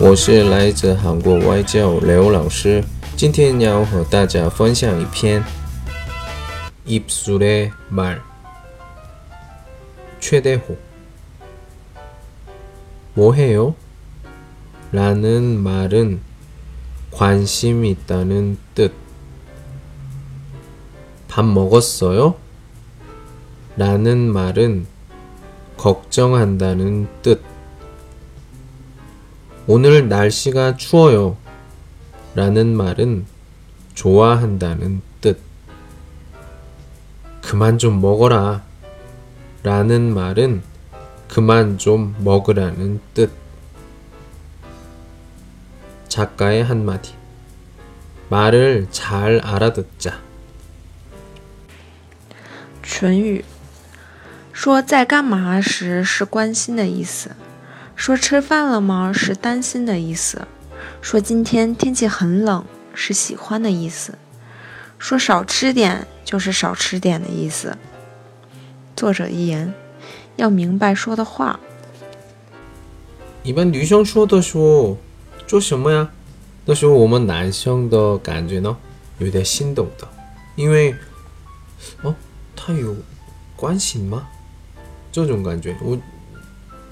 我是来自韩国外教刘老师，今天要和大家分享一篇입술의말 최대호 뭐해요? 라는 말은 관심 있다는 뜻. 밥 먹었어요? 라는 말은 걱정한다는 뜻. 오늘 날씨가 추워요. 라는 말은 좋아한다는 뜻. 그만 좀 먹어라. 라는 말은 그만 좀 먹으라는 뜻. 작가의 한마디. 말을 잘 알아듣자. 唇语说在干嘛时是关心的意思。 说吃饭了吗？是担心的意思。说今天天气很冷，是喜欢的意思。说少吃点，就是少吃点的意思。作者一言，要明白说的话。一般女生说的时候做什么呀？那时候我们男生的感觉呢，有点心动的，因为哦，他有关心吗？这种感觉我。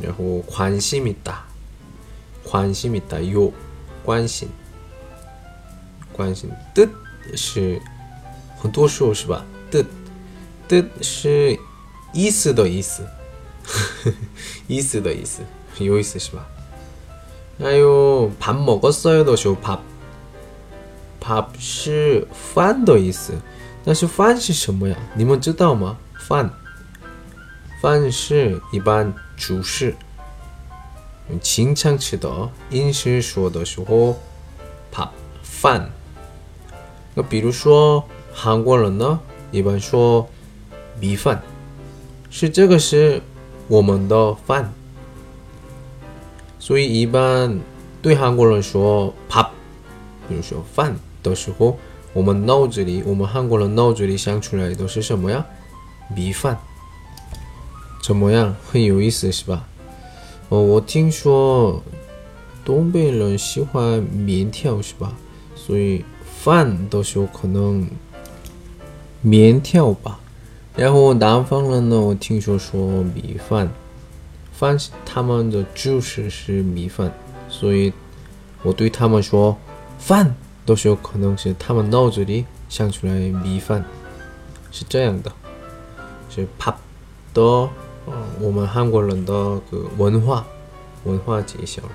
然后关心있다关心있다有关心，关心的是很多时候是吧？的的是意思的意思，意思的意思，有意思是吧？还有밥먹었어요的时候，밥 밥是饭的意思，但是饭是什么呀？你们知道吗？饭 饭是一般。主食，经常吃的，饮食说的时候，怕饭。那比如说韩国人呢，一般说米饭，是这个是我们的饭。所以一般对韩国人说怕，比如说饭的时候，我们脑子里，我们韩国人脑子里想出来的是什么呀？米饭。怎么样？很有意思是吧？哦，我听说东北人喜欢面条是吧？所以饭的时候可能面条吧。然后南方人呢，我听说说米饭，饭是他们的主食是米饭，所以我对他们说饭的时候可能是他们脑子里想出来米饭，是这样的，是밥的。哦，我们韩国人的个文化文化介绍了。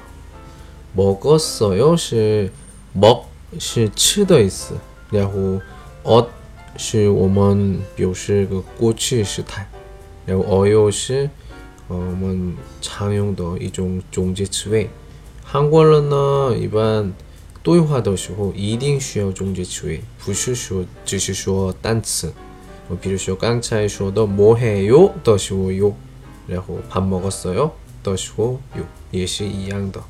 먹었어요是먹是吃的意思，然后어是我们表示个过去时态，然后어요是我们常用的一种中介词尾。韩国人呢，一般对话的时候一定需要中介词尾，不是说只是说单词。 我比如说刚才说的뭐해요的时候有，然后밥먹었어요的时候有，也是一样的。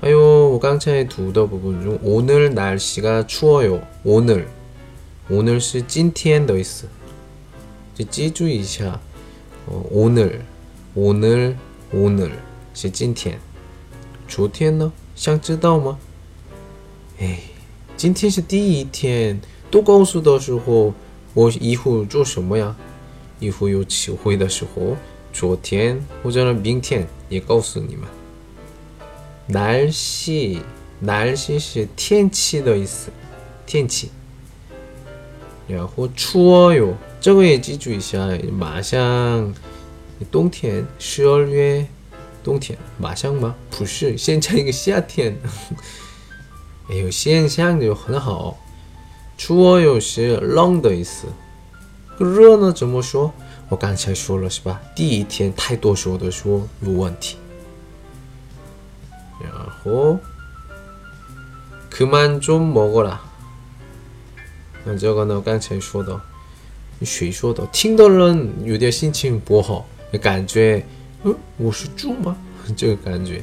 还有我刚才读的部分中，오늘날씨가추워 요。 오늘오늘是今天的意思，就记住一下。오늘오늘오늘是今天。昨天呢？想知道吗？哎，今天是第一天。 都告诉的时候，我以后做什么呀？以后有机会的时候，昨天或者明天也告诉你们。날씨날씨是天气的意思，天气。然后추워 요， 这个也记住一下，马上冬天，十二月冬天，马上吗？不是，现在一个夏天。哎呦，现象就很好。 추워요是冷的意思，热呢怎么说？我刚才说了是吧？第一天太多说的说有问题。 然后그만좀먹어라那这个呢，刚才说的，谁说的？听的人有点心情不好，感觉，嗯，我是猪吗？这个感觉。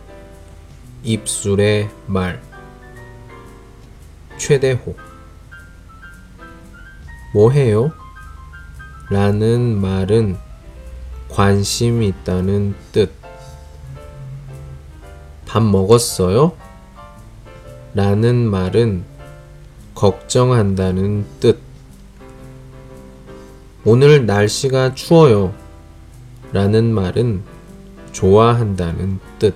입술의 말 최대호 뭐해요 라는 말은 관심 있다는 뜻. 밥 먹었어요? 라는 말은 걱정한다는 뜻. 오늘 날씨가 추워요. 라는 말은 좋아한다는 뜻.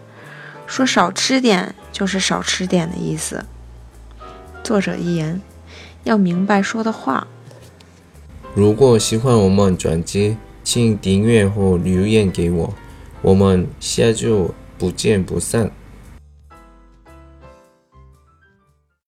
说少吃点，就是少吃点的意思。作者一言，要明白说的话。如果喜欢我们专辑，请订阅或留言给我，我们下周不见不散。